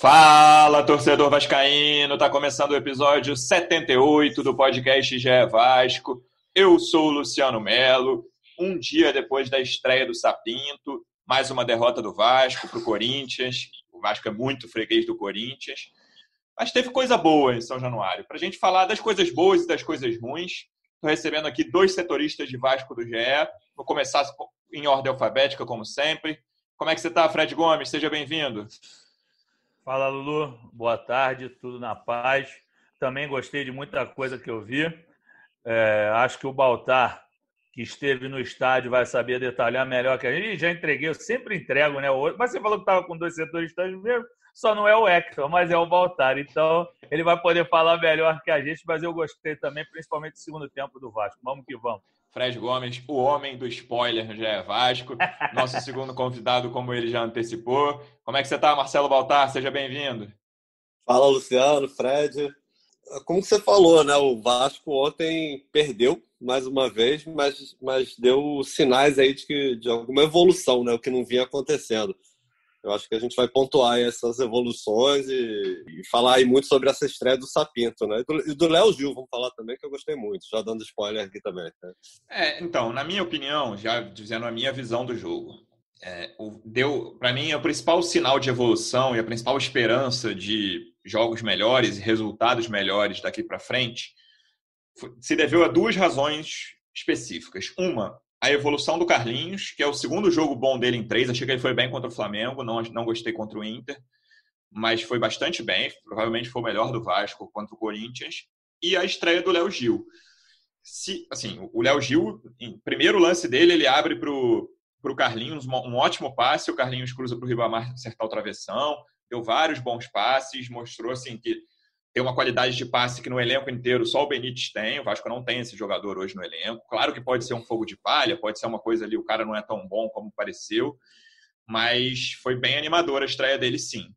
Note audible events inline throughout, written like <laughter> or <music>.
Fala, torcedor vascaíno! Tá começando o episódio 78 do podcast GE Vasco. Eu sou o Luciano Melo. Um dia depois da estreia do Sapinto, mais uma derrota do Vasco para o Corinthians. O Vasco é muito freguês do Corinthians. Mas teve coisa boa em São Januário. Para a gente falar das coisas boas e das coisas ruins, estou recebendo aqui dois setoristas de Vasco do GE. Vou começar em ordem alfabética, como sempre. Como é que você está, Fred Gomes? Seja bem-vindo. Fala, Lulu. Boa tarde, tudo na paz. Também gostei de muita coisa que eu vi. É, acho que o Baltar, que esteve no estádio, vai saber detalhar melhor que a gente. Já entreguei, eu sempre entrego, né? Mas você falou que estava com dois setores mesmo, só não é o Hector, mas é o Baltar. Então, ele vai poder falar melhor que a gente, mas eu gostei também, principalmente do segundo tempo do Vasco. Vamos que vamos. Fred Gomes, o homem do spoiler no GE Vasco, nosso <laughs> segundo convidado, como ele já antecipou. Como é que você está, Marcelo Baltar? Seja bem-vindo. Fala, Luciano, Fred. Como você falou, né? O Vasco ontem perdeu mais uma vez, mas, mas deu sinais aí de, que, de alguma evolução, né? O que não vinha acontecendo. Eu acho que a gente vai pontuar essas evoluções e, e, falar aí muito sobre essa estreia do Sapinto, né? E do Léo Gil, vamos falar também, que eu gostei muito, já dando spoiler aqui também. Né? É, então, na minha opinião, já dizendo a minha visão do jogo, é, deu para mim o principal sinal de evolução e a principal esperança de jogos melhores e resultados melhores daqui para frente se deveu a duas razões específicas. Uma, a evolução do Carlinhos, que é o segundo jogo bom dele em três. Achei que ele foi bem contra o Flamengo, não, não gostei contra o Inter, mas foi bastante bem. Provavelmente foi o melhor do Vasco contra o Corinthians. E a estreia do Léo Gil. Se, assim, o Léo Gil, em primeiro lance dele, ele abre para o Carlinhos um ótimo passe. O Carlinhos cruza para o Ribamar acertar o travessão. Deu vários bons passes, mostrou assim que tem uma qualidade de passe que no elenco inteiro só o Benítez tem. O Vasco não tem esse jogador hoje no elenco. Claro que pode ser um fogo de palha, pode ser uma coisa ali, o cara não é tão bom como pareceu, mas foi bem animadora a estreia dele sim.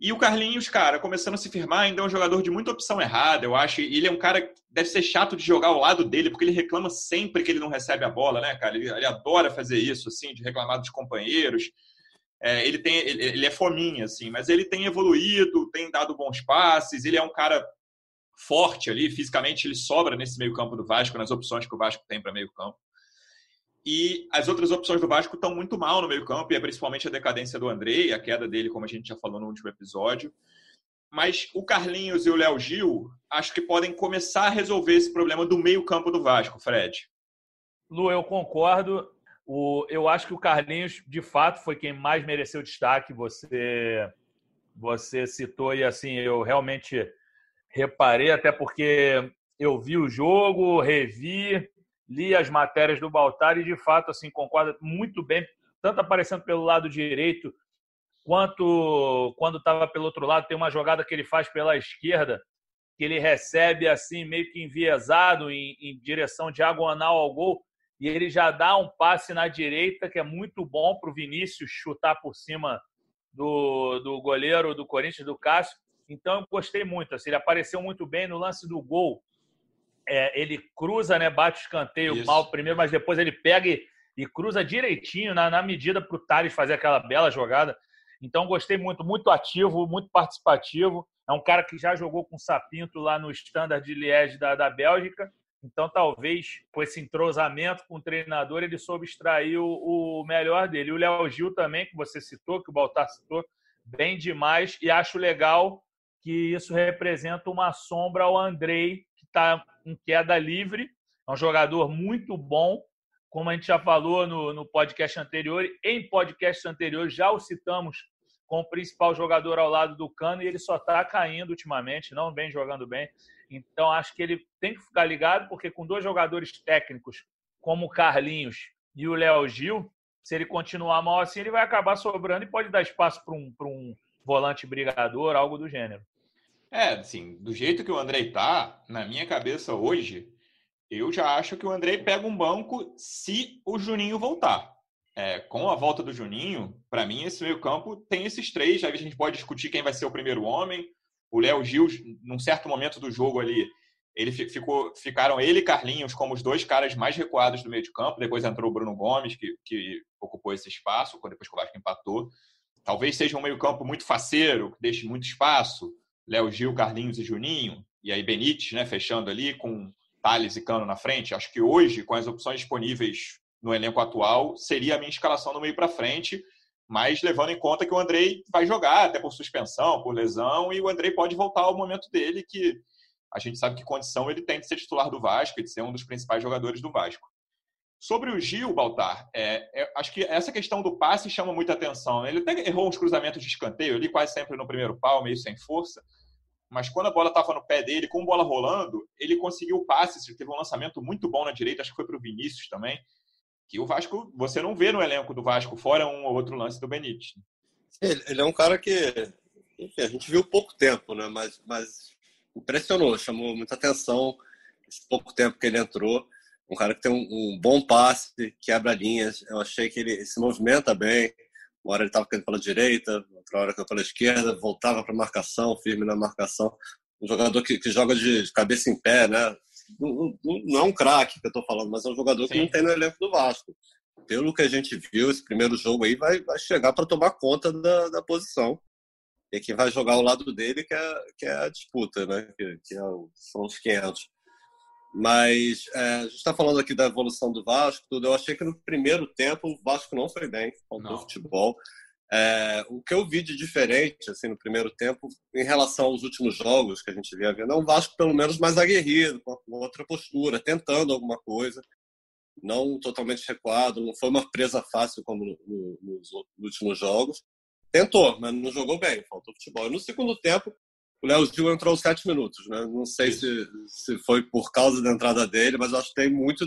E o Carlinhos, cara, começando a se firmar, ainda é um jogador de muita opção errada, eu acho. Ele é um cara que deve ser chato de jogar ao lado dele, porque ele reclama sempre que ele não recebe a bola, né, cara? Ele, ele adora fazer isso, assim, de reclamar dos companheiros. É, ele, tem, ele, ele, é fominha, assim, mas ele tem evoluído, tem dado bons passes, ele é um cara forte ali, fisicamente ele sobra nesse meio campo do Vasco, nas opções que o Vasco tem para meio campo. E as outras opções do Vasco estão muito mal no meio campo, e é principalmente a decadência do Andrei, a queda dele, como a gente já falou no último episódio. Mas o Carlinhos e o Léo Gil, acho que podem começar a resolver esse problema do meio campo do Vasco, Fred. Lu, eu concordo. O, eu acho que o Carlinhos, de fato, foi quem mais mereceu destaque. Você, você citou e assim, eu realmente reparei, até porque eu vi o jogo, revi, li as matérias do Baltar e, de fato, assim, concordo muito bem, tanto aparecendo pelo lado direito, quanto quando estava pelo outro lado. Tem uma jogada que ele faz pela esquerda, que ele recebe assim, meio que enviesado em, em direção diagonal ao gol e ele já dá um passe na direita que é muito bom para o Vinícius chutar por cima do, do goleiro do Corinthians, do Cássio. Então eu gostei muito. Assim, ele apareceu muito bem no lance do gol. É, ele cruza, né, bate o escanteio Isso. mal primeiro, mas depois ele pega e, e cruza direitinho na, na medida para o Thales fazer aquela bela jogada. Então gostei muito, muito ativo, muito participativo. É um cara que já jogou com o Sapinto lá no Standard de Liège da, da Bélgica então, talvez com esse entrosamento com o treinador, ele soube extrair o, o melhor dele. O Léo Gil também, que você citou, que o Baltar citou, bem demais. E acho legal que isso representa uma sombra ao Andrei, que está em queda livre. É um jogador muito bom, como a gente já falou no, no podcast anterior. Em podcast anterior já o citamos como principal jogador ao lado do Cano e ele só está caindo ultimamente, não vem jogando bem. Então, acho que ele tem que ficar ligado, porque com dois jogadores técnicos, como o Carlinhos e o Léo Gil, se ele continuar mal assim, ele vai acabar sobrando e pode dar espaço para um, um volante brigador, algo do gênero. É, assim, do jeito que o Andrei tá, na minha cabeça hoje, eu já acho que o Andrei pega um banco se o Juninho voltar. É, com a volta do Juninho, para mim, esse meio-campo tem esses três. Aí a gente pode discutir quem vai ser o primeiro homem. O Léo Gil, num certo momento do jogo ali, ele ficou, ficaram ele e Carlinhos como os dois caras mais recuados do meio de campo. Depois entrou o Bruno Gomes, que, que ocupou esse espaço, depois que o Vasco empatou. Talvez seja um meio-campo muito faceiro, que deixe muito espaço. Léo Gil, Carlinhos e Juninho. E aí Benítez, né, fechando ali com Thales e Cano na frente. Acho que hoje, com as opções disponíveis no elenco atual, seria a minha escalação no meio para frente, mas levando em conta que o Andrei vai jogar, até por suspensão, por lesão, e o Andrei pode voltar ao momento dele, que a gente sabe que condição ele tem de ser titular do Vasco e de ser um dos principais jogadores do Vasco. Sobre o Gil, Baltar, é, é, acho que essa questão do passe chama muita atenção. Ele até errou uns cruzamentos de escanteio ali, quase sempre no primeiro pau, meio sem força. Mas quando a bola estava no pé dele, com bola rolando, ele conseguiu o passe. Teve um lançamento muito bom na direita, acho que foi para o Vinícius também. Que o Vasco, você não vê no elenco do Vasco, fora um ou outro lance do Benítez. Ele, ele é um cara que enfim, a gente viu pouco tempo, né? Mas, mas impressionou, chamou muita atenção esse pouco tempo que ele entrou. Um cara que tem um, um bom passe, quebra linhas. Eu achei que ele se movimenta bem. Uma hora ele estava caindo pela direita, outra hora caindo pela esquerda, voltava para marcação, firme na marcação. Um jogador que, que joga de cabeça em pé, né? Não, é um craque que eu estou falando, mas é um jogador Sim. que não tem no elenco do Vasco. Pelo que a gente viu, esse primeiro jogo aí vai, vai chegar para tomar conta da, da posição e quem vai jogar ao lado dele que é, que é a disputa, né? Que, que é o, são os 500. Mas é, a gente está falando aqui da evolução do Vasco, tudo. Eu achei que no primeiro tempo o Vasco não foi bem, faltou futebol. É, o que eu vi de diferente assim no primeiro tempo, em relação aos últimos jogos que a gente via vendo, é um Vasco pelo menos mais aguerrido, com outra postura, tentando alguma coisa, não totalmente recuado, não foi uma presa fácil como no, no, nos últimos jogos. Tentou, mas não jogou bem, faltou futebol. E no segundo tempo, o Léo Gil entrou sete minutos, né? Não sei se, se foi por causa da entrada dele, mas acho que tem muito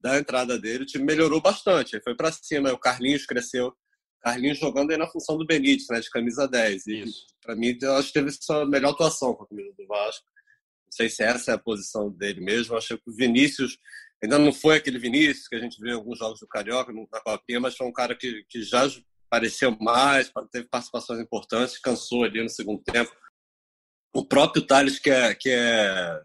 da entrada dele. O time melhorou bastante, foi para cima. O Carlinhos cresceu. Carlinhos jogando aí na função do Benítez, né? De camisa 10. E para mim, eu acho que teve sua melhor atuação com a camisa do Vasco. Não sei se essa é a posição dele mesmo. Eu acho que o Vinícius ainda não foi aquele Vinícius que a gente viu em alguns jogos do Carioca, na Copinha, mas foi um cara que, que já apareceu mais, teve participações importantes, cansou ali no segundo tempo o próprio Thales, que é, que é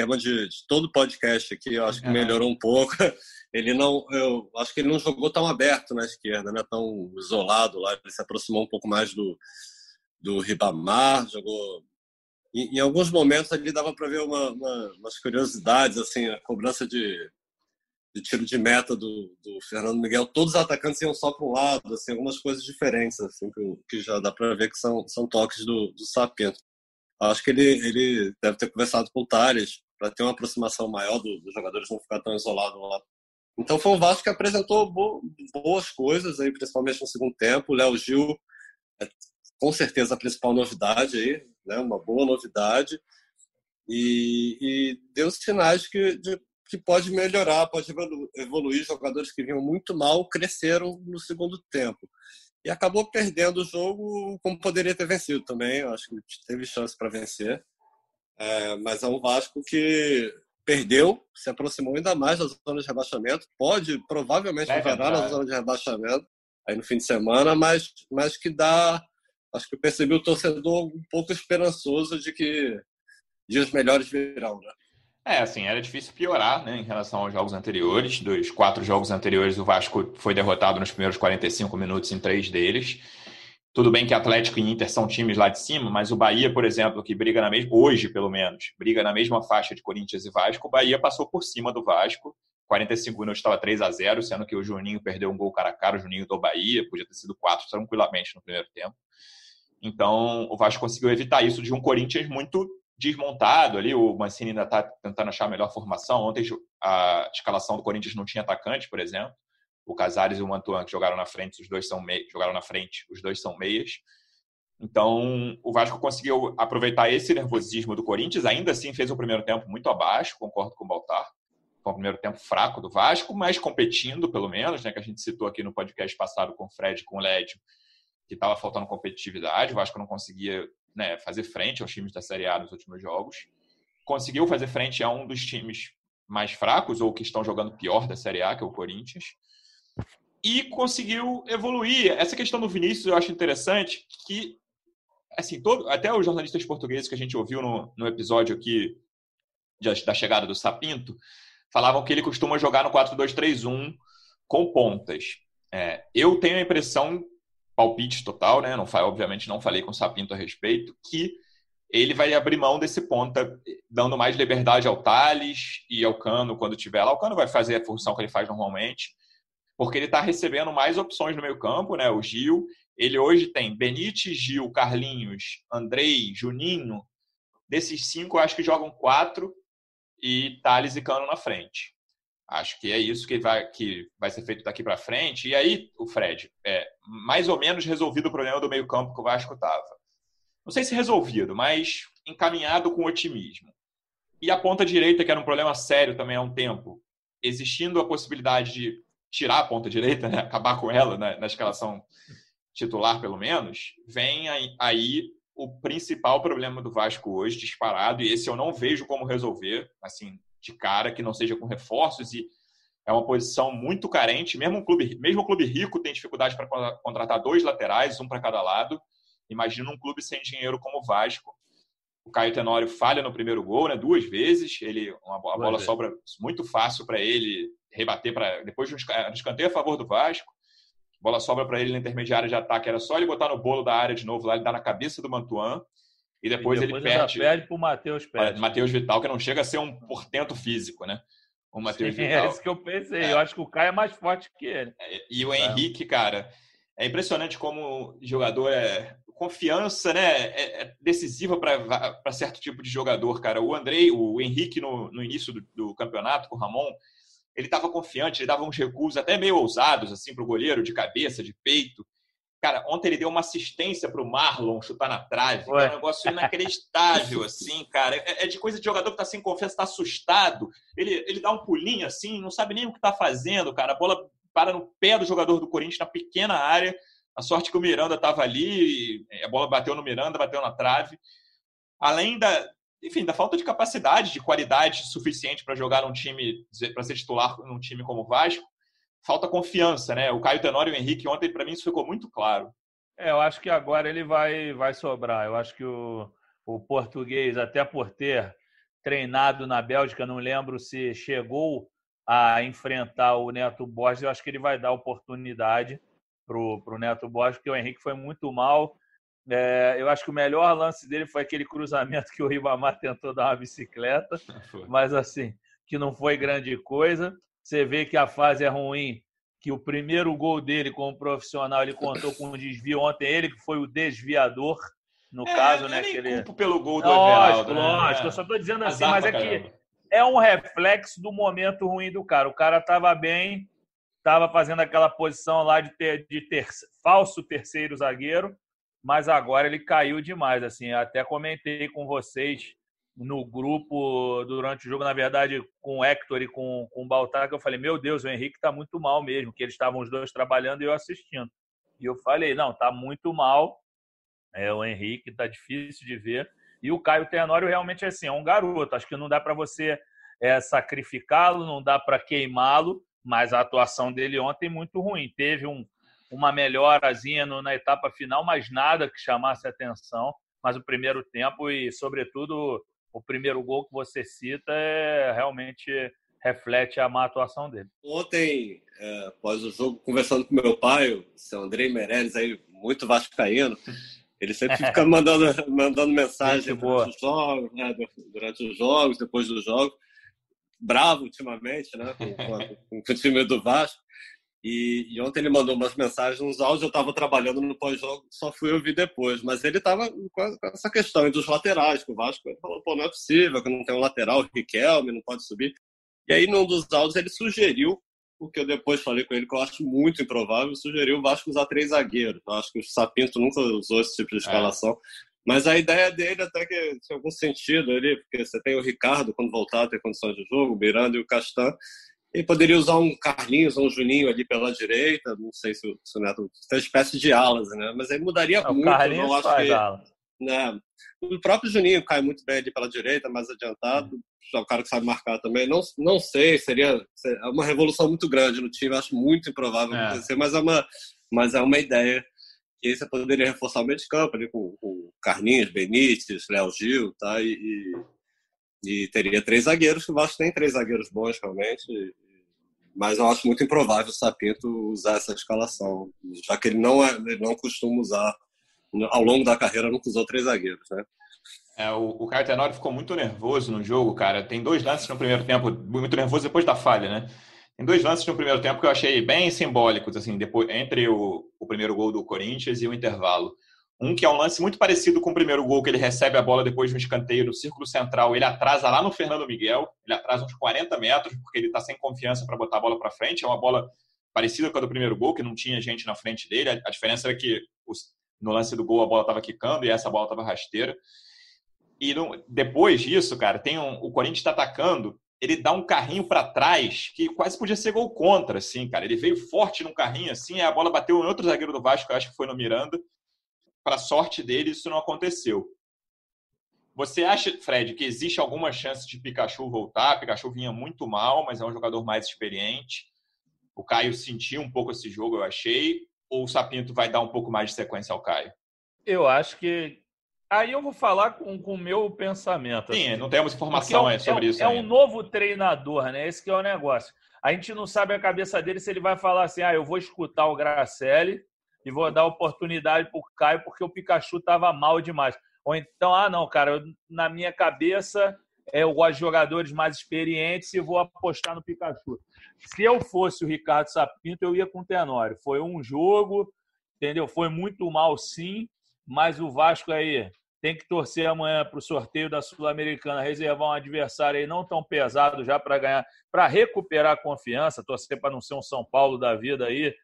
tema de, de todo podcast aqui, eu acho que melhorou um pouco. <laughs> Ele não, eu acho que ele não jogou tão aberto na esquerda, né? Tão isolado lá. Ele se aproximou um pouco mais do, do Ribamar, jogou. Em, em alguns momentos ali dava para ver uma, uma, umas curiosidades, assim, a cobrança de, de tiro de meta do, do Fernando Miguel. Todos os atacantes iam só para um lado, assim, algumas coisas diferentes, assim, que, que já dá para ver que são, são toques do, do Sapento. Acho que ele, ele deve ter conversado com o Tales para ter uma aproximação maior do, dos jogadores não ficar tão isolados lá. Então foi um Vasco que apresentou bo, boas coisas aí, principalmente no segundo tempo. Léo Gil é com certeza a principal novidade aí, né? Uma boa novidade e, e deu sinais que, de, que pode melhorar, pode evoluir. Jogadores que vinham muito mal cresceram no segundo tempo e acabou perdendo o jogo como poderia ter vencido também. Eu acho que teve chance para vencer. É, mas é um Vasco que perdeu, se aproximou ainda mais da zona de rebaixamento. Pode provavelmente virar na zona de rebaixamento aí no fim de semana, mas, mas que dá. Acho que eu percebi o torcedor um pouco esperançoso de que dias melhores virão. Né? É, assim, era difícil piorar né, em relação aos jogos anteriores. Dos quatro jogos anteriores, o Vasco foi derrotado nos primeiros 45 minutos em três deles. Tudo bem que Atlético e Inter são times lá de cima, mas o Bahia, por exemplo, que briga na mesma, hoje pelo menos, briga na mesma faixa de Corinthians e Vasco, o Bahia passou por cima do Vasco. 45 minutos estava 3 a 0 sendo que o Juninho perdeu um gol cara a cara, o Juninho do Bahia, podia ter sido 4 tranquilamente no primeiro tempo. Então, o Vasco conseguiu evitar isso de um Corinthians muito desmontado ali. O Mancini ainda está tentando achar a melhor formação. Ontem a escalação do Corinthians não tinha atacante, por exemplo. O Casares e o Mantuan que jogaram na frente, os dois são meias, jogaram na frente, os dois são meias. Então, o Vasco conseguiu aproveitar esse nervosismo do Corinthians, ainda assim fez o primeiro tempo muito abaixo, concordo com o Baltar. Foi um primeiro tempo fraco do Vasco, mas competindo, pelo menos, né, que a gente citou aqui no podcast passado com o Fred, com o Lédio, que estava faltando competitividade, o Vasco não conseguia né, fazer frente aos times da Série A nos últimos jogos. Conseguiu fazer frente a um dos times mais fracos ou que estão jogando pior da Série A, que é o Corinthians. E conseguiu evoluir. Essa questão do Vinícius eu acho interessante, que assim, todo, até os jornalistas portugueses que a gente ouviu no, no episódio aqui de, da chegada do Sapinto, falavam que ele costuma jogar no 4-2-3-1 com pontas. É, eu tenho a impressão, palpite total, né? Não, obviamente não falei com o Sapinto a respeito, que ele vai abrir mão desse ponta, dando mais liberdade ao Thales e ao Cano quando tiver lá. O Cano vai fazer a função que ele faz normalmente, porque ele está recebendo mais opções no meio campo, né? O Gil, ele hoje tem Benítez, Gil, Carlinhos, Andrei, Juninho. Desses cinco, acho que jogam quatro e Thales e Cano na frente. Acho que é isso que vai, que vai ser feito daqui para frente. E aí, o Fred, é mais ou menos resolvido o problema do meio-campo que o Vasco estava. Não sei se resolvido, mas encaminhado com otimismo. E a ponta direita, que era um problema sério também há um tempo, existindo a possibilidade de tirar a ponta direita, né? acabar com ela na, na escalação titular, pelo menos, vem aí, aí o principal problema do Vasco hoje, disparado, e esse eu não vejo como resolver, assim, de cara, que não seja com reforços, e é uma posição muito carente. Mesmo um clube, mesmo um clube rico tem dificuldade para contratar dois laterais, um para cada lado. Imagina um clube sem dinheiro como o Vasco. O Caio Tenório falha no primeiro gol, né, duas vezes. Ele, uma, a bola sobra muito fácil para ele rebater para depois de um escanteio a favor do Vasco bola sobra para ele na intermediária de ataque. Era só ele botar no bolo da área de novo lá, ele dá na cabeça do Mantuan. E depois, e depois ele perde. perde para o Matheus Pérez. Matheus Vital, que não chega a ser um portento físico, né? O Matheus <laughs> é Vital. É isso que eu pensei. É. Eu acho que o Caio é mais forte que ele. É, e o Henrique, cara, é impressionante como jogador é. Confiança, né? É, é decisiva para certo tipo de jogador, cara. O Andrei, o Henrique, no, no início do, do campeonato, com o Ramon, ele estava confiante, ele dava uns recuos até meio ousados assim para o goleiro, de cabeça, de peito. Cara, ontem ele deu uma assistência para o Marlon chutar na trave, que é um negócio <laughs> inacreditável, assim, cara. É, é, de coisa de jogador que está sem confiança, está assustado. Ele, ele dá um pulinho assim, não sabe nem o que está fazendo, cara. A bola para no pé do jogador do Corinthians, na pequena área. A sorte que o Miranda estava ali, a bola bateu no Miranda, bateu na trave. Além da, enfim, da falta de capacidade, de qualidade suficiente para jogar num time, para ser titular num time como o Vasco, falta confiança, né? O Caio Tenório e o Henrique ontem, para mim, isso ficou muito claro. É, eu acho que agora ele vai, vai sobrar. Eu acho que o, o português, até por ter treinado na Bélgica, não lembro se chegou a enfrentar o Neto Borges, eu acho que ele vai dar oportunidade para o Neto Borges, porque o Henrique foi muito mal é, eu acho que o melhor lance dele foi aquele cruzamento que o Ribamar tentou dar uma bicicleta, <laughs> mas assim, que não foi grande coisa. Você vê que a fase é ruim, que o primeiro gol dele como profissional ele contou com um desvio ontem, ele que foi o desviador, no é, caso, né? Nem ele... pelo gol do lógico, Everaldo, né? Lógico, eu só estou dizendo assim, mas é que é um reflexo do momento ruim do cara. O cara estava bem, estava fazendo aquela posição lá de ter, de ter falso terceiro zagueiro, mas agora ele caiu demais. Assim, até comentei com vocês no grupo durante o jogo, na verdade, com o Hector e com, com o Baltar, que eu falei: Meu Deus, o Henrique está muito mal mesmo, que eles estavam os dois trabalhando e eu assistindo. E eu falei: Não, está muito mal. É, o Henrique está difícil de ver. E o Caio Tenório realmente é assim, é um garoto. Acho que não dá para você é, sacrificá-lo, não dá para queimá-lo, mas a atuação dele ontem é muito ruim. Teve um, uma melhorazinha no, na etapa final, mas nada que chamasse atenção. Mas o primeiro tempo e, sobretudo, o primeiro gol que você cita é, realmente reflete a má atuação dele. Ontem, é, após o jogo, conversando com meu pai, o seu Andrei Meirelles, aí, muito vascaíno, ele sempre <laughs> fica mandando, mandando mensagem durante os jogos, né, durante os jogos, depois dos jogos. Bravo ultimamente, né, com, com, com o time do Vasco. E, e, ontem ele mandou umas mensagens, uns áudios, eu estava trabalhando no pós-jogo, só fui ouvir depois. Mas ele estava com essa questão dos laterais, que o Vasco ele falou, pô, não é possível, que não tem um lateral, o Riquelme não pode subir. E aí, num dos áudios, ele sugeriu, o que eu depois falei com ele, que eu acho muito improvável, sugeriu o Vasco usar três zagueiros. Eu acho que o Sapinto nunca usou esse tipo de é. escalação. É. Mas a ideia dele até que tem algum sentido ali, porque você tem o Ricardo, quando voltar, tem condições de jogo, o Miranda e o Castan, ele poderia usar um Carlinhos ou um Juninho ali pela direita, não sei se o, se o Neto. Tem uma espécie de alas, né? Mas aí mudaria não, muito. O Carlinhos não acho faz que... ala. né? O próprio Juninho cai muito bem ali pela direita, mais adiantado. É um cara que sabe marcar também. Não, não sei, seria uma revolução muito grande no time. Acho muito improvável é. acontecer, mas é uma, mas é uma ideia que aí você poderia reforçar o meio de campo ali com, com Carlinhos, Benítez, Léo Gil, tá? E, e, e, teria três zagueiros, que o Vasco tem três zagueiros bons realmente, mas eu acho muito improvável o Sapinto usar essa escalação, já que ele não, é, ele não costuma usar, ao longo da carreira nunca usou três zagueiros, né? É, o, o Caio Tenório ficou muito nervoso no jogo, cara. Tem dois lances no primeiro tempo, muito nervoso depois da falha, né? Tem dois lances no primeiro tempo que eu achei bem simbólicos, assim, depois, entre o, o primeiro gol do Corinthians e o intervalo. Um que é um lance muito parecido com o primeiro gol, que ele recebe a bola depois de um escanteio no círculo central. Ele atrasa lá no Fernando Miguel, ele atrasa uns 40 metros, porque ele está sem confiança para botar a bola para frente. É uma bola parecida com a do primeiro gol, que não tinha gente na frente dele. A, diferença era que no lance do gol a bola estava quicando e essa bola estava rasteira. E no, depois disso, cara, tem um, o Corinthians está atacando ele dá um carrinho para trás que quase podia ser gol contra, assim, cara. Ele veio forte num carrinho assim, a bola bateu em outro zagueiro do Vasco, eu acho que foi no Miranda. Para sorte dele, isso não aconteceu. Você acha, Fred, que existe alguma chance de Pikachu voltar? Pikachu vinha muito mal, mas é um jogador mais experiente. O Caio sentiu um pouco esse jogo, eu achei. Ou o Sapinto vai dar um pouco mais de sequência ao Caio? Eu acho que Aí eu vou falar com o meu pensamento. Sim, assim. não temos informação é, sobre é, isso. É ainda. um novo treinador, né? Esse que é o negócio. A gente não sabe a cabeça dele se ele vai falar assim: ah, eu vou escutar o Gracelli e vou dar oportunidade para o Caio porque o Pikachu estava mal demais. Ou então, ah, não, cara, na minha cabeça eu gosto de jogadores mais experientes e vou apostar no Pikachu. Se eu fosse o Ricardo Sapinto, eu ia com o Tenório. Foi um jogo, entendeu? Foi muito mal, sim, mas o Vasco aí tem que torcer amanhã para o sorteio da Sul-Americana, reservar um adversário aí não tão pesado já para ganhar, para recuperar a confiança, torcer para não ser um São Paulo da vida aí,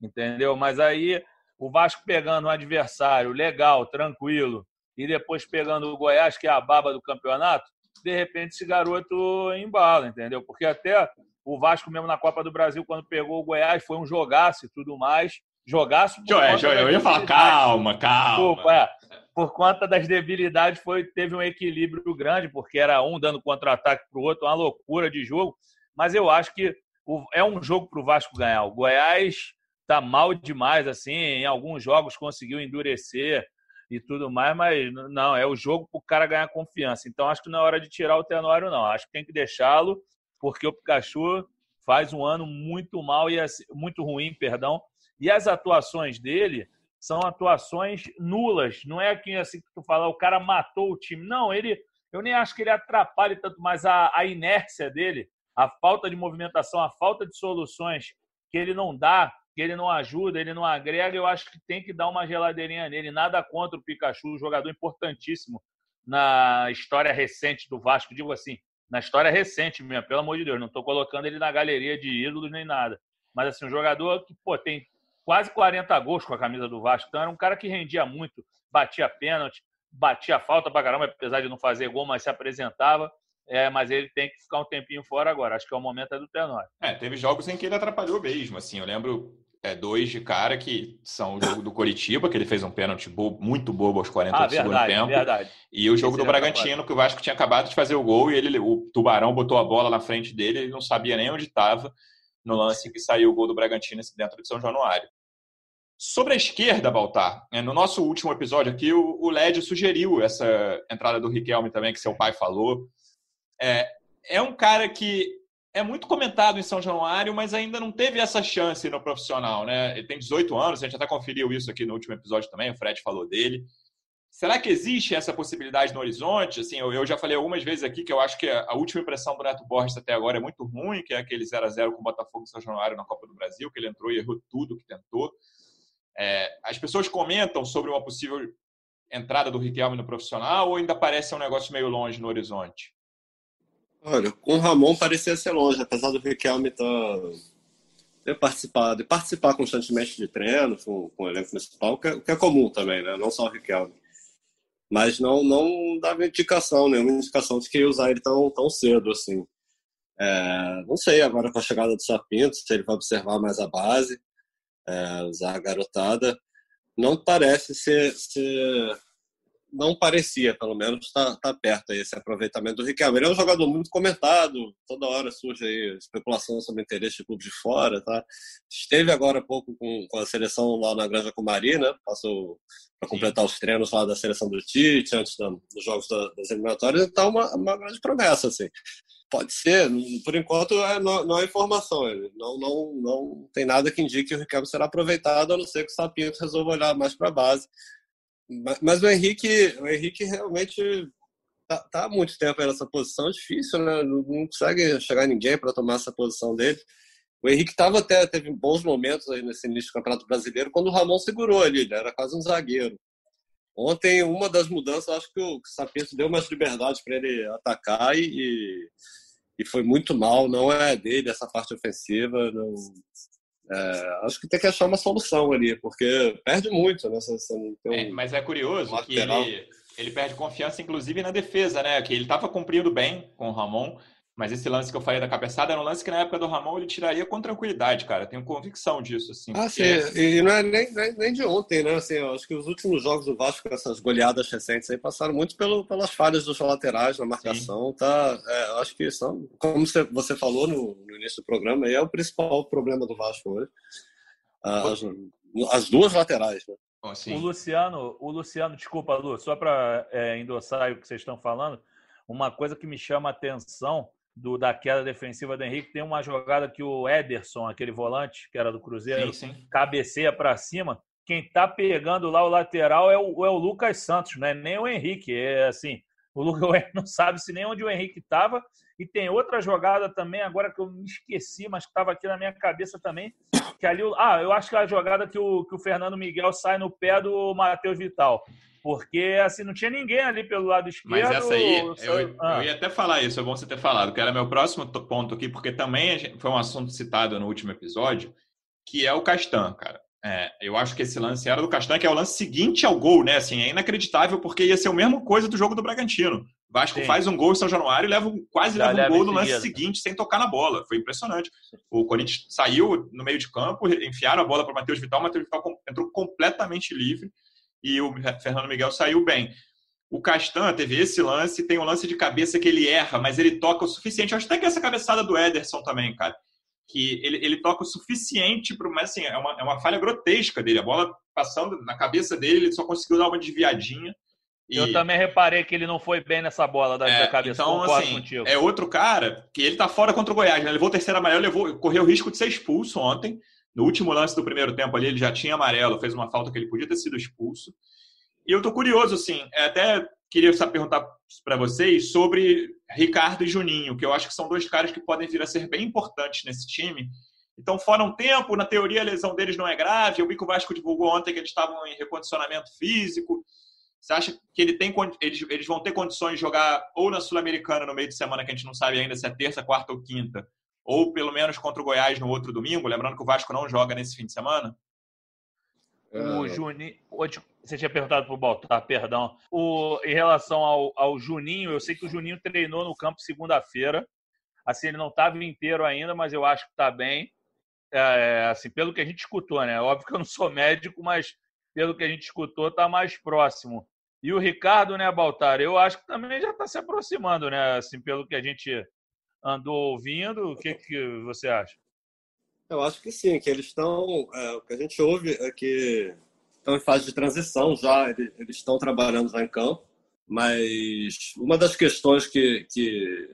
entendeu? Mas aí o Vasco pegando um adversário legal, tranquilo, e depois pegando o Goiás, que é a baba do campeonato, de repente esse garoto embala, entendeu? Porque até o Vasco mesmo na Copa do Brasil, quando pegou o Goiás, foi um jogaço e tudo mais. Jogaço. É, eu ia falar, calma, calma. Desculpa, é por conta das debilidades, foi, teve um equilíbrio grande, porque era um dando contra-ataque para o outro, uma loucura de jogo. Mas eu acho que é um jogo para o Vasco ganhar. O Goiás está mal demais, assim, em alguns jogos conseguiu endurecer e tudo mais, mas não, é o jogo para o cara ganhar confiança. Então acho que não é hora de tirar o Tenório, não. Acho que tem que deixá-lo, porque o Pikachu faz um ano muito mal e muito ruim, perdão. E as atuações dele são atuações nulas. Não é que assim que tu fala, o cara matou o time. Não, ele, eu nem acho que ele atrapalhe tanto, mas a, a inércia dele, a falta de movimentação, a falta de soluções que ele não dá, que ele não ajuda, ele não agrega, eu acho que tem que dar uma geladeirinha nele. Nada contra o Pikachu, jogador importantíssimo na história recente do Vasco, digo assim, na história recente mesmo, pelo amor de Deus, não estou colocando ele na galeria de ídolos nem nada. Mas assim, um jogador que pô, tem quase 40 gols com a camisa do Vasco. Então era um cara que rendia muito, batia pênalti, batia falta pra caramba, apesar de não fazer gol, mas se apresentava. É, mas ele tem que ficar um tempinho fora agora. Acho que é o momento é do Tenório. É, teve jogos em que ele atrapalhou mesmo. Assim, eu lembro é, dois de cara que são o jogo do Coritiba, que ele fez um pênalti bobo, muito bobo aos 40 ah, do verdade, segundo tempo. Verdade. E o jogo Esse do Bragantino, que o Vasco tinha acabado de fazer o gol e ele, o Tubarão botou a bola na frente dele, ele não sabia nem onde estava no lance que saiu o gol do Bragantino dentro de São Januário. Sobre a esquerda, Baltar, é, no nosso último episódio aqui, o Led sugeriu essa entrada do Riquelme também, que seu pai falou. É, é um cara que é muito comentado em São Januário, mas ainda não teve essa chance no profissional, né? Ele tem 18 anos, a gente até conferiu isso aqui no último episódio também, o Fred falou dele. Será que existe essa possibilidade no horizonte? Assim, eu, eu já falei algumas vezes aqui que eu acho que a, última impressão do Neto Borges até agora é muito ruim, que é aquele 0 a 0 com o Botafogo e São Januário na Copa do Brasil, que ele entrou e errou tudo que tentou. É, as pessoas comentam sobre uma possível entrada do Riquelme no profissional ou ainda parece um negócio meio longe no horizonte? Olha, com o Ramon parecia ser longe, apesar do Riquelme tá, ter participado e participar constantemente de treinos com, com o elenco principal, que é, que é comum também, né? não só o Riquelme mas não não dava indicação, nenhuma indicação de que ia usar ele tão, tão cedo assim. É, não sei agora com a chegada do Sapinto, se ele vai observar mais a base, é, usar a garotada. Não parece ser, ser não parecia, pelo menos, estar tá, perto aí esse aproveitamento do Riquelme. Ele é um jogador muito comentado, toda hora surge aí especulação sobre interesse de clube de fora, tá? Esteve agora há pouco com, com a seleção lá na Granja Comari, né? Passou para completar os treinos lá da seleção do Tite, antes da, dos jogos da, das eliminatórias, então uma, uma grande promessa, assim. Pode ser, por enquanto é, não, não há informação. Não, não, não tem nada que indique que o Riquelme será aproveitado, a não ser que o Sapinto resolva olhar mais para a base. Mas, o Henrique, o Henrique realmente está tá há muito tempo nessa posição, é difícil, né? Não, não consegue chegar ninguém para tomar essa posição dele. O Henrique tava até teve bons momentos nesse início do Campeonato Brasileiro quando o Ramon segurou ali, ele era quase um zagueiro. Ontem, uma das mudanças, acho que o Sapinto deu mais liberdade para ele atacar e, e foi muito mal. Não é dele essa parte ofensiva. Não, é, acho que tem que achar uma solução ali, porque perde muito, né? Você, você um, é, mas é curioso que ele, ele perde confiança, inclusive, na defesa, né? Que ele estava cumprindo bem com o Ramon, mas esse lance que eu falei da cabeçada era um lance que na época do Ramon ele tiraria com tranquilidade, cara. Tenho convicção disso, assim. Ah, sim. E não é nem, nem, nem, de ontem, né? Assim, eu acho que os últimos jogos do Vasco, essas goleadas recentes aí, passaram muito pelo, pelas falhas dos laterais na marcação. Sim. Tá, é, acho que são, como você falou no, no, início do programa, é o principal problema do Vasco hoje. As, as duas laterais, né? o Luciano, o Luciano, desculpa, Lu, só para é, endossar o que vocês estão falando, uma coisa que me chama a atenção do, da queda defensiva do Henrique, tem uma jogada que o Ederson, aquele volante que era do Cruzeiro, sim, sim. cabeceia para cima. Quem tá pegando lá o lateral é o, é o Lucas Santos, não é nem o Henrique. É assim, o Lucas <laughs> não sabe se nem onde o Henrique estava. E tem outra jogada também, agora que eu me esqueci, mas estava aqui na minha cabeça também. Que ali, ah, eu acho que é a jogada que o, que o Fernando Miguel sai no pé do Matheus Vital. Porque, assim, não tinha ninguém ali pelo lado esquerdo. Mas essa aí, eu, ah. eu ia até falar isso, é bom você ter falado, que era meu próximo ponto aqui, porque também foi um assunto citado no último episódio, que é o Castan, cara. É, eu acho que esse lance era do Castan, que é o lance seguinte ao gol, né? Assim, é inacreditável, porque ia ser a mesma coisa do jogo do Bragantino. Vasco Sim. faz um gol em São Januário e leva, quase Já leva um gol no lance seguinte, sem tocar na bola. Foi impressionante. O Corinthians saiu no meio de campo, enfiaram a bola para o Matheus Vital, o Matheus Vital entrou completamente livre e o Fernando Miguel saiu bem. O Castan teve esse lance, tem um lance de cabeça que ele erra, mas ele toca o suficiente. Acho até que essa cabeçada do Ederson também, cara. Que ele, ele toca o suficiente para. Mas assim, é uma, é uma falha grotesca dele. A bola passando na cabeça dele, ele só conseguiu dar uma desviadinha. E... Eu também reparei que ele não foi bem nessa bola da, é, cabeça. Então, assim, contigo. é outro cara que ele tá fora contra o Goiás, né? Levou o terceiro amarelo, levou, correu o risco de ser expulso ontem. No último lance do primeiro tempo ali, ele já tinha amarelo, fez uma falta que ele podia ter sido expulso. E eu tô curioso, assim, até queria só perguntar para vocês sobre Ricardo e Juninho, que eu acho que são dois caras que podem vir a ser bem importantes nesse time. Então, fora um tempo, na teoria a lesão deles não é grave. O Vasco divulgou ontem que eles estavam em recondicionamento físico. Você acha que ele tem, eles, eles vão ter condições de jogar ou na Sul-Americana no meio de semana, que a gente não sabe ainda se é terça, quarta ou quinta, ou pelo menos contra o Goiás no outro domingo, lembrando que o Vasco não joga nesse fim de semana? O é. Juninho. Você tinha perguntado para o Baltar, perdão. O, em relação ao, ao Juninho, eu sei que o Juninho treinou no campo segunda-feira. Assim, ele não estava inteiro ainda, mas eu acho que está bem. É, assim, pelo que a gente escutou, né? Óbvio que eu não sou médico, mas pelo que a gente escutou, está mais próximo. E o Ricardo, né, Baltar? Eu acho que também já está se aproximando, né? Assim, pelo que a gente andou ouvindo. O que, que você acha? Eu acho que sim, que eles estão. É, o que a gente ouve é que estão em fase de transição já, eles, estão trabalhando já em campo, mas uma das questões que, que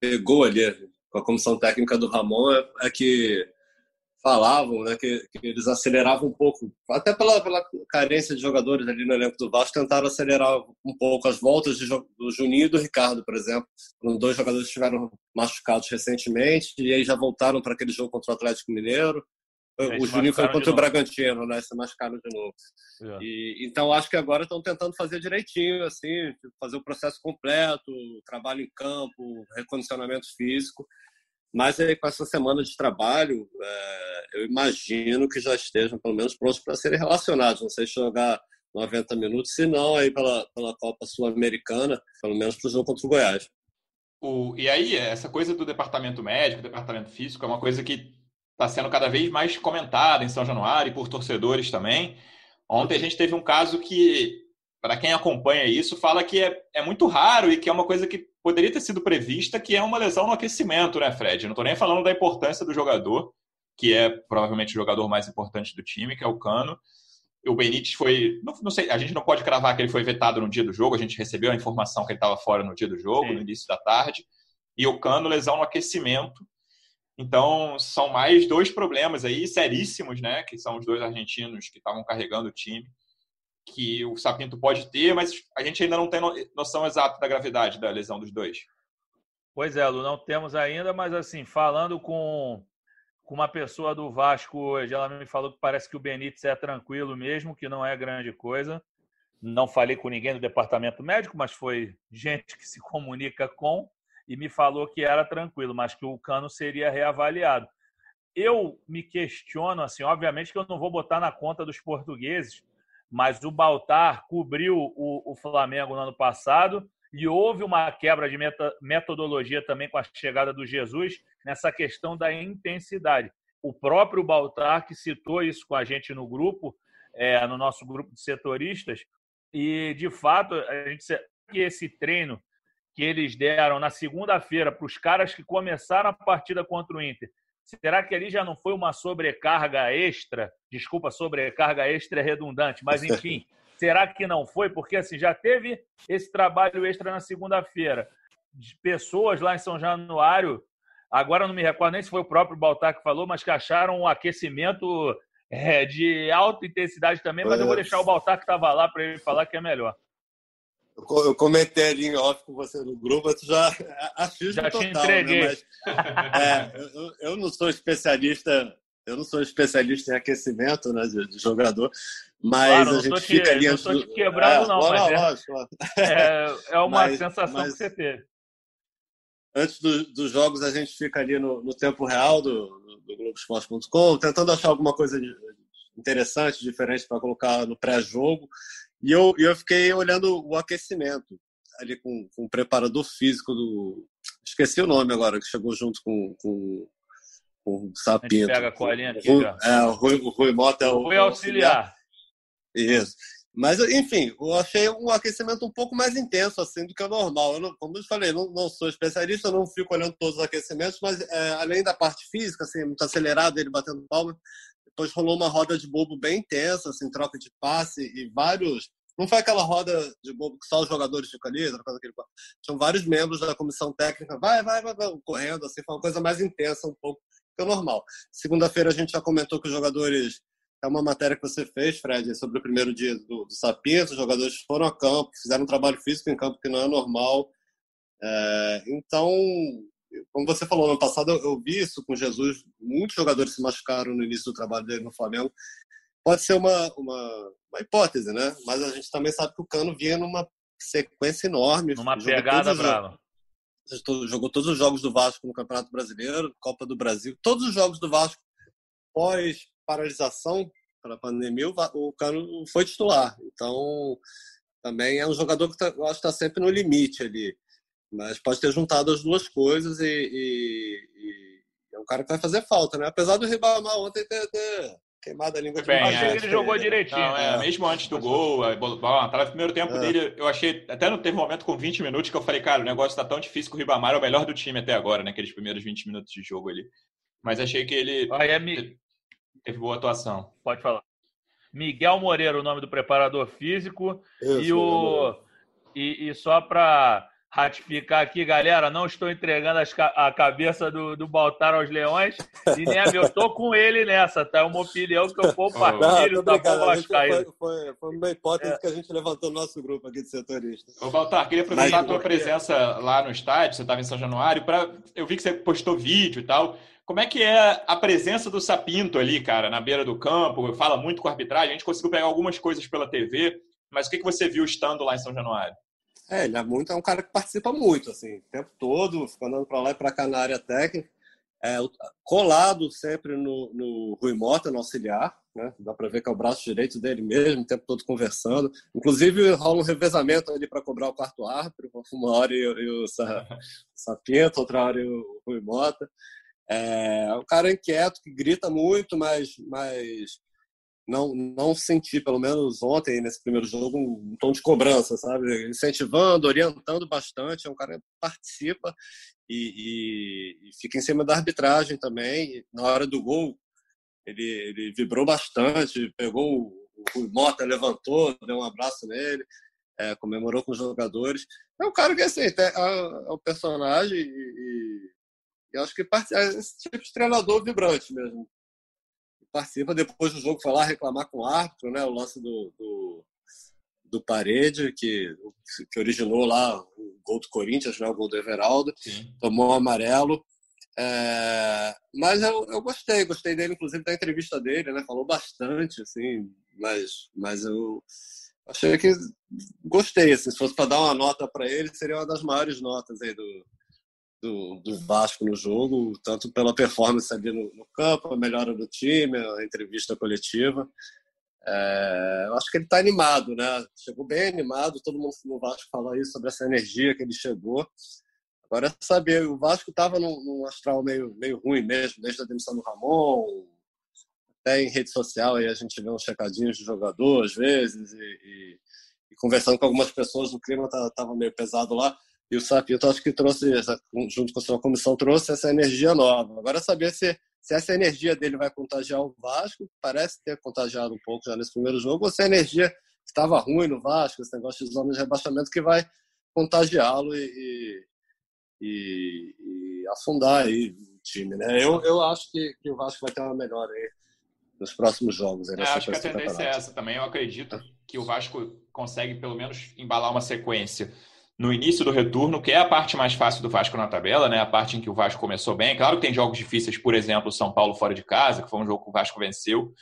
pegou ali com a comissão técnica do Ramon é, é que falavam né, que, que, eles aceleravam um pouco, até pela, pela carência de jogadores ali no elenco do Vasco, tentaram acelerar um pouco as voltas de, do Juninho e do Ricardo, por exemplo. Quando dois jogadores estiveram machucados recentemente e aí já voltaram para aquele jogo contra o Atlético Mineiro. O Juninho foi contra o Bragantino, né? Se machucaram de novo. É. E, então, acho que agora estão tentando fazer direitinho, assim, fazer o processo completo, trabalho em campo, recondicionamento físico. Mas aí, com essa semana de trabalho, é, eu imagino que já estejam pelo menos prontos para serem relacionados. Não sei se jogar 90 minutos, se não, aí pela, pela Copa Sul-Americana, pelo menos para o jogo contra o Goiás. O, e aí, essa coisa do departamento médico, departamento físico, é uma coisa que está sendo cada vez mais comentada em São Januário e por torcedores também. Ontem a gente teve um caso que para quem acompanha isso, fala que é, é muito raro e que é uma coisa que poderia ter sido prevista, que é uma lesão no aquecimento, né, Fred? não estou nem falando da importância do jogador, que é provavelmente o jogador mais importante do time, que é o Cano. O Benítez foi. Não, não, sei, a gente não pode cravar que ele foi vetado no dia do jogo, a gente recebeu a informação que ele estava fora no dia do jogo, Sim. no início da tarde. E o Cano, lesão no aquecimento. Então, são mais dois problemas aí seríssimos, né? Que são os dois argentinos que estavam carregando o time que o Sapinto pode ter, mas a gente ainda não tem noção exata da gravidade da lesão dos dois. Pois é, Lu, não temos ainda, mas assim, falando com, com uma pessoa do Vasco hoje, ela me falou que parece que o Benítez é tranquilo mesmo, que não é grande coisa. Não falei com ninguém do departamento médico, mas foi gente que se comunica com e me falou que era tranquilo, mas que o cano seria reavaliado. Eu me questiono, assim, obviamente que eu não vou botar na conta dos portugueses, mas o Baltar cobriu o, o Flamengo no ano passado e houve uma quebra de meta, metodologia também com a chegada do Jesus nessa questão da intensidade. O próprio Baltar que citou isso com a gente no grupo, é, no nosso grupo de setoristas, e de fato a gente que esse treino que eles deram na segunda-feira para os caras que começaram a partida contra o Inter Será que ali já não foi uma sobrecarga extra? Desculpa, sobrecarga extra é redundante, mas <laughs> enfim, será que não foi? Porque assim, já teve esse trabalho extra na segunda-feira. Pessoas lá em São Januário, agora não me recordo nem se foi o próprio Baltar que falou, mas que acharam um aquecimento é, de alta intensidade também, mas eu vou deixar o Baltar que estava lá para ele falar que é melhor. Eu comentei ali em off com você no grupo, tu já <laughs> achismo já total, te né? entreguei. Né? Mas, é, eu, eu, não sou especialista, eu não sou especialista em aquecimento né, de, de jogador, mas claro, a gente fica te, ali... Não estou te quebrando, é, não, mas é, lógico, é, é, uma mas, sensação mas, que você teve. Antes do, dos jogos, a gente fica ali no, no tempo real do, do, do Globoesporte.com, tentando achar alguma coisa interessante, diferente para colocar no pré-jogo. E eu, eu fiquei olhando o aquecimento ali com, com o preparador físico do. Esqueci o nome agora, que chegou junto com, com, com o Sapinto. pega a colinha aqui, Rui, é, o Rui, o Rui Mota é o. Rui auxiliar. Isso. Mas, enfim, eu achei um aquecimento um pouco mais intenso assim do que o normal. Eu não, como eu falei, não, não sou especialista, não fico olhando todos os aquecimentos, mas é, além da parte física, assim, muito acelerado, ele batendo palma, depois rolou uma roda de bobo bem intensa, assim, troca de passe e vários. Não foi aquela roda de bobo que só os jogadores ficam ali, trocando aquele Tinham vários membros da comissão técnica, vai, vai, vai, vai, correndo, assim, foi uma coisa mais intensa um pouco que o normal. Segunda-feira a gente já comentou que os jogadores. É uma matéria que você fez, Fred, sobre o primeiro dia do, do Sapinto. Os jogadores foram a campo, fizeram um trabalho físico em campo que não é normal. É, então, como você falou, no passado eu, vi isso com Jesus, muitos jogadores se machucaram no início do trabalho dele no Flamengo. Pode ser uma, uma, uma hipótese, né? Mas a gente também sabe que o Cano vinha numa sequência enorme. Numa pegada brava. Jogou todos os jogos do Vasco no Campeonato Brasileiro, Copa do Brasil, todos os jogos do Vasco pós paralisação pela pandemia, o Cano foi titular. Então, também é um jogador que tá, eu acho que está sempre no limite ali. Mas pode ter juntado as duas coisas e, e, e, é um cara que vai fazer falta, né? Apesar do Ribamar ontem ter, ter queimado a língua de Bem, achei que ele jogou direitinho. Não, é, mesmo antes do gol, a bola no primeiro tempo é. dele, eu achei, até não teve um momento com 20 minutos que eu falei, cara, o negócio tá tão difícil que o Ribamar é o melhor do time até agora, naqueles né? primeiros 20 minutos de jogo ali. Mas achei que ele ah, é teve boa atuação. Pode falar. Miguel Moreira, o nome do preparador físico. Isso, e, o... e, e só para ratificar aqui, galera. Não estou entregando a cabeça do, do Baltar aos leões e nem a meu. <laughs> Estou com ele nessa, tá? É uma opinião que eu compartilho da foi, foi, foi uma hipótese é. que a gente levantou no nosso grupo aqui de setoristas. Ô, Baltar, queria aproveitar Mas, a tua presença lá no estádio, você estava em São Januário, pra... eu vi que você postou vídeo e tal. Como é que é a presença do Sapinto ali, cara, na beira do campo? Fala muito com a arbitragem. A gente conseguiu pegar algumas coisas pela TV, mas o que, que você viu estando lá em São Januário? É, ele é muito, é um cara que participa muito, assim, o tempo todo, fica andando para lá e para cá na área técnica. É, colado sempre no, no Rui Mota, no auxiliar, né? Dá para ver que é o braço direito dele mesmo, o tempo todo conversando. Inclusive, rola um revezamento ali para cobrar o quarto árbitro, <laughs> uma hora e, e o <laughs> Sapinto, outra hora e o Rui Mota. É um cara inquieto, que grita muito, mas, mas não, não senti, pelo menos ontem, nesse primeiro jogo, um tom de cobrança, sabe? Incentivando, orientando bastante. É um cara que participa e, e, e fica em cima da arbitragem também. Na hora do gol, ele, ele vibrou bastante, pegou o Rui Mota, levantou, deu um abraço nele, é, comemorou com os jogadores. É um cara que, assim, é, é um personagem e, e, e acho que é esse tipo de treinador vibrante mesmo participa. Depois do jogo foi lá reclamar com o árbitro, né? O lance do, do, do Parede, que, que originou lá o gol do Corinthians, né? o gol do Everaldo. Sim. Tomou um amarelo. É, mas eu, eu gostei, gostei dele, inclusive, da entrevista dele, né? Falou bastante, assim, mas, mas eu achei que gostei, assim, se fosse para dar uma nota para ele, seria uma das maiores notas aí do, do, do, Vasco no jogo, tanto pela performance ali no, no, campo, a melhora do time, a entrevista coletiva. É, eu acho que ele está animado, né? Chegou bem animado, todo mundo no Vasco falou isso sobre essa energia que ele chegou. Agora é saber, o Vasco estava num, num, astral meio, meio ruim mesmo, desde a demissão do Ramon, até em rede social aí a gente vê uns checadinhos de jogador às vezes e, e, e conversando com algumas pessoas, o clima estava meio pesado lá. E o Sapito acho que trouxe, junto com a sua comissão, trouxe essa energia nova. Agora saber se, se essa energia dele vai contagiar o Vasco, parece ter contagiado um pouco já nesse primeiro jogo, ou se a energia estava ruim no Vasco, esse negócio de zona de rebaixamento, que vai contagiá-lo e, e, e, afundar aí o time. Né? Eu, eu acho que, que o Vasco vai ter uma melhora aí nos próximos jogos. É, acho que a tendência é essa também. Eu acredito que o Vasco consegue pelo menos embalar uma sequência no início do retorno, que é a parte mais fácil do Vasco na tabela, né? A parte em que o Vasco começou bem. Claro que tem jogos difíceis, por exemplo, São Paulo fora de casa, que foi um jogo que o Vasco venceu.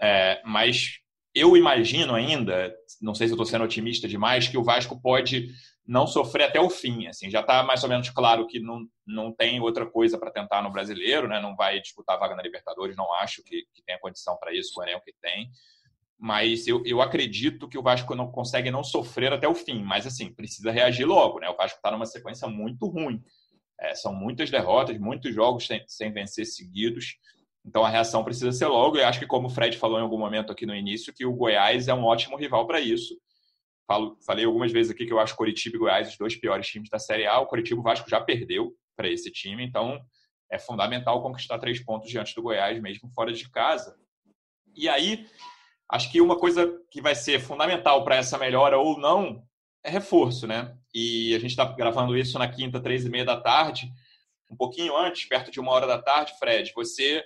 É, mas eu imagino ainda, não sei se eu estou sendo otimista demais, que o Vasco pode não sofrer até o fim. Assim, já está mais ou menos claro que não, não tem outra coisa para tentar no brasileiro, né? Não vai disputar vaga na Libertadores, não acho que, que tenha condição para isso, o elenco que tem mas eu, eu acredito que o Vasco não consegue não sofrer até o fim. Mas, assim, precisa reagir logo, né? O Vasco está numa sequência muito ruim. É, são muitas derrotas, muitos jogos sem, sem vencer seguidos. Então, a reação precisa ser logo. E acho que, como o Fred falou em algum momento aqui no início, que o Goiás é um ótimo rival para isso. Falo, falei algumas vezes aqui que eu acho Coritiba e Goiás os dois piores times da Série A. O Coritiba o Vasco já perdeu para esse time, então é fundamental conquistar três pontos diante do Goiás, mesmo fora de casa. E aí, Acho que uma coisa que vai ser fundamental para essa melhora ou não é reforço, né? E a gente está gravando isso na quinta, três e meia da tarde, um pouquinho antes, perto de uma hora da tarde, Fred, você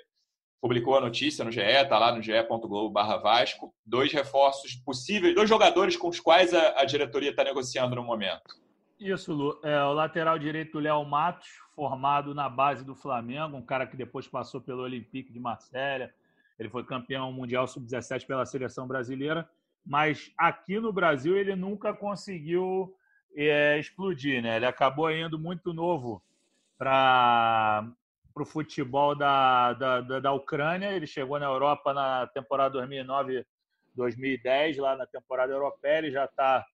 publicou a notícia no GE, tá lá no ge.globo.br Vasco, dois reforços possíveis, dois jogadores com os quais a, a diretoria está negociando no momento. Isso, Lu. É, o lateral direito Léo Matos, formado na base do Flamengo, um cara que depois passou pelo Olympique de Marselha, ele foi campeão mundial sub-17 pela seleção brasileira, mas aqui no Brasil ele nunca conseguiu é, explodir, né? Ele acabou indo muito novo para o futebol da, da, da, da, Ucrânia. Ele chegou na Europa na temporada 2009-2010, lá na temporada europeia. Ele já está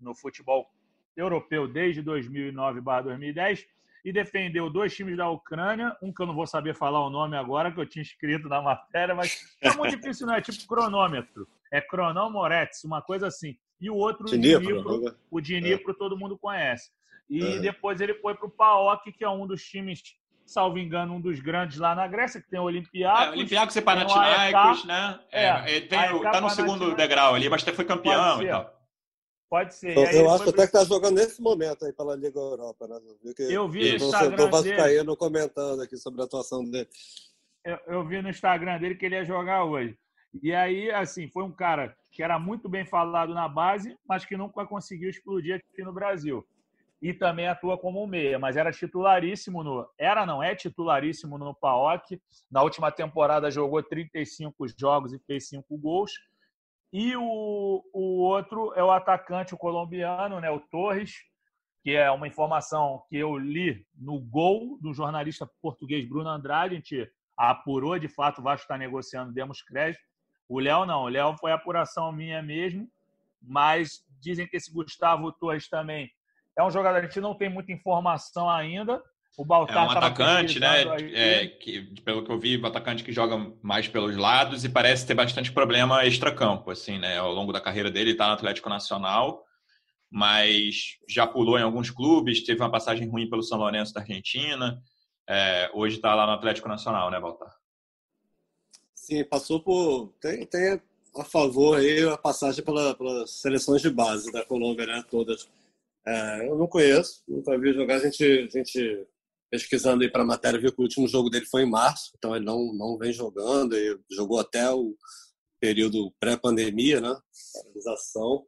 no futebol europeu desde 2009-2010 e defendeu dois times da Ucrânia, um que eu não vou saber falar o nome agora, que eu tinha escrito na <laughs> matéria, mas é muito difícil, não é tipo cronômetro, é Cronomoretz, uma coisa assim. E o outro, Dnipro, Dnipro o Dnipro é. todo mundo conhece. E é. depois ele foi para o PAOK, que é um dos times, salvo engano, um dos grandes lá na Grécia, que tem o Olympiacos. É, Olympiacos e Panathinaikos, né? É, é, tem, tá no segundo degrau ali, mas até foi campeão e tal. Pode ser. Eu, eu acho até que está jogando nesse momento aí pela Liga Europa, né? Eu vi, eu vi no Instagram dele. comentando aqui sobre a atuação dele. Eu, eu, vi no Instagram dele que ele ia jogar hoje. E aí, assim, foi um cara que era muito bem falado na base, mas que nunca conseguiu explodir aqui no Brasil. E também atua como um meia, mas era titularíssimo no. Era, não, é titularíssimo no PAOK. Na última temporada jogou 35 jogos e fez 5 gols e o, o outro é o atacante, o colombiano, né, o Torres, que é uma informação que eu li no gol do jornalista português Bruno Andrade. A gente apurou, de fato, o Vasco está negociando, demos crédito. O Léo não, o Léo foi apuração minha mesmo, mas dizem que esse Gustavo Torres também é um jogador, a gente não tem muita informação ainda, O Baltar é um atacante, né? É, que, pelo que eu vi, um atacante que joga mais pelos lados e parece ter bastante problema extracampo, assim, né? Ao longo da carreira dele, ele está no Atlético Nacional, mas já pulou em alguns clubes, teve uma passagem ruim pelo São Lourenço da Argentina. É, hoje está lá no Atlético Nacional, né, Baltar? Sim, passou por. Tem, tem a favor aí a passagem pela, pelas seleções de base da Colômbia, né? Todas. É, eu não conheço, nunca vi jogar. A gente, a gente pesquisando aí para a matéria, viu que o último jogo dele foi em março, então ele não, não vem jogando, e jogou até o período pré-pandemia, né? Paralisação.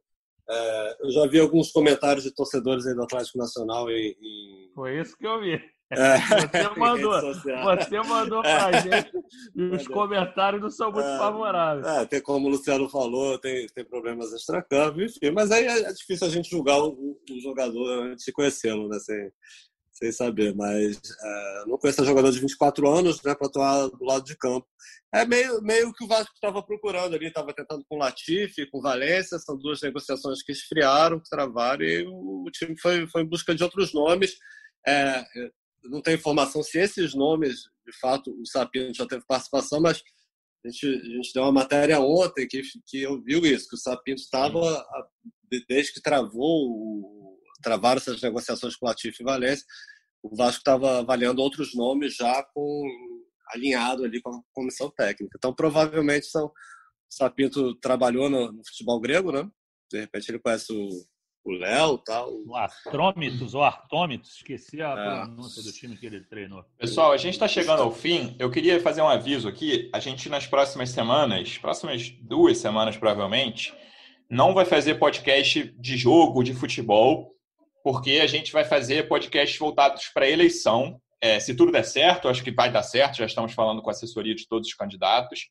É, eu já vi alguns comentários de torcedores aí do Atlético Nacional em, em... Foi isso que eu vi. É. <laughs> Você mandou, você mandou pra é. gente e os comentários não são muito é. favoráveis. É, tem como o Luciano falou, tem, tem problemas extra-campo, enfim, mas aí é difícil a gente julgar o, o jogador antes de conhecê-lo, né? Sem, sem saber, mas é, não conheço jogador de 24 anos né, para atuar do lado de campo. É meio, meio que o Vasco estava procurando ali, estava tentando com o Latifi, com o Valência, são duas negociações que esfriaram, que travaram, e o, o time foi, foi em busca de outros nomes. É, não tenho informação se esses nomes, de fato, o Sapinto já teve participação, mas a gente, a gente deu uma matéria ontem que, que eu vi isso, que o Sapinto estava, desde que travou, travaram essas negociações com o Latifi e Valência, o Vasco estava avaliando outros nomes já com alinhado ali com a comissão técnica. Então, provavelmente, são, o Sapinto trabalhou no, no futebol grego, né? De repente ele conhece o o Léo tal. O Artrômitos ou Artômitos, esqueci a é. pronúncia do time que ele treinou. Pessoal, a gente está chegando ao fim. Eu queria fazer um aviso aqui. A gente, nas próximas semanas, próximas duas semanas provavelmente, não vai fazer podcast de jogo, de futebol, porque a gente vai fazer podcasts voltados para eleição. É, se tudo der certo, acho que vai dar certo, já estamos falando com a assessoria de todos os candidatos.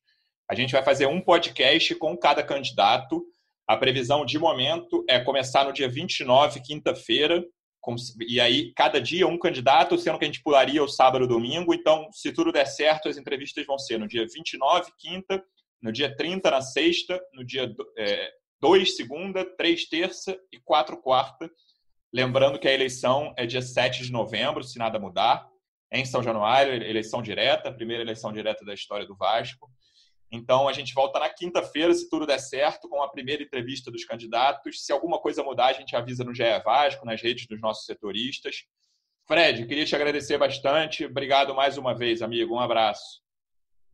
A gente vai fazer um podcast com cada candidato a previsão de momento é começar no dia 29, quinta-feira, e aí cada dia um candidato, sendo que a gente pularia o sábado e domingo. Então, se tudo der certo, as entrevistas vão ser no dia 29, quinta, no dia 30, na sexta, no dia é, 2, segunda, 3, terça e 4, quarta. Lembrando que a eleição é dia 7 de novembro, se nada mudar, em São Januário, eleição direta, primeira eleição direta da história do Vasco. Então, a gente volta na quinta-feira, se tudo der certo, com a primeira entrevista dos candidatos. Se alguma coisa mudar, a gente avisa no GE Vasco, nas redes dos nossos setoristas. Fred, queria te agradecer bastante. Obrigado mais uma vez, amigo. Um abraço.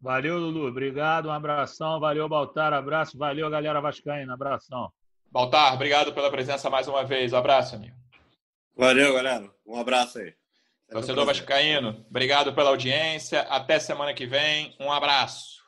Valeu, Lulu. Obrigado. Um abração. Valeu, Baltar. Abraço. Valeu, galera Vascaína. Abração. Baltar, obrigado pela presença mais uma vez. Um abraço, amigo. Valeu, galera. Um abraço aí. Torcedor Vascaíno, obrigado pela audiência. Até semana que vem. Um abraço.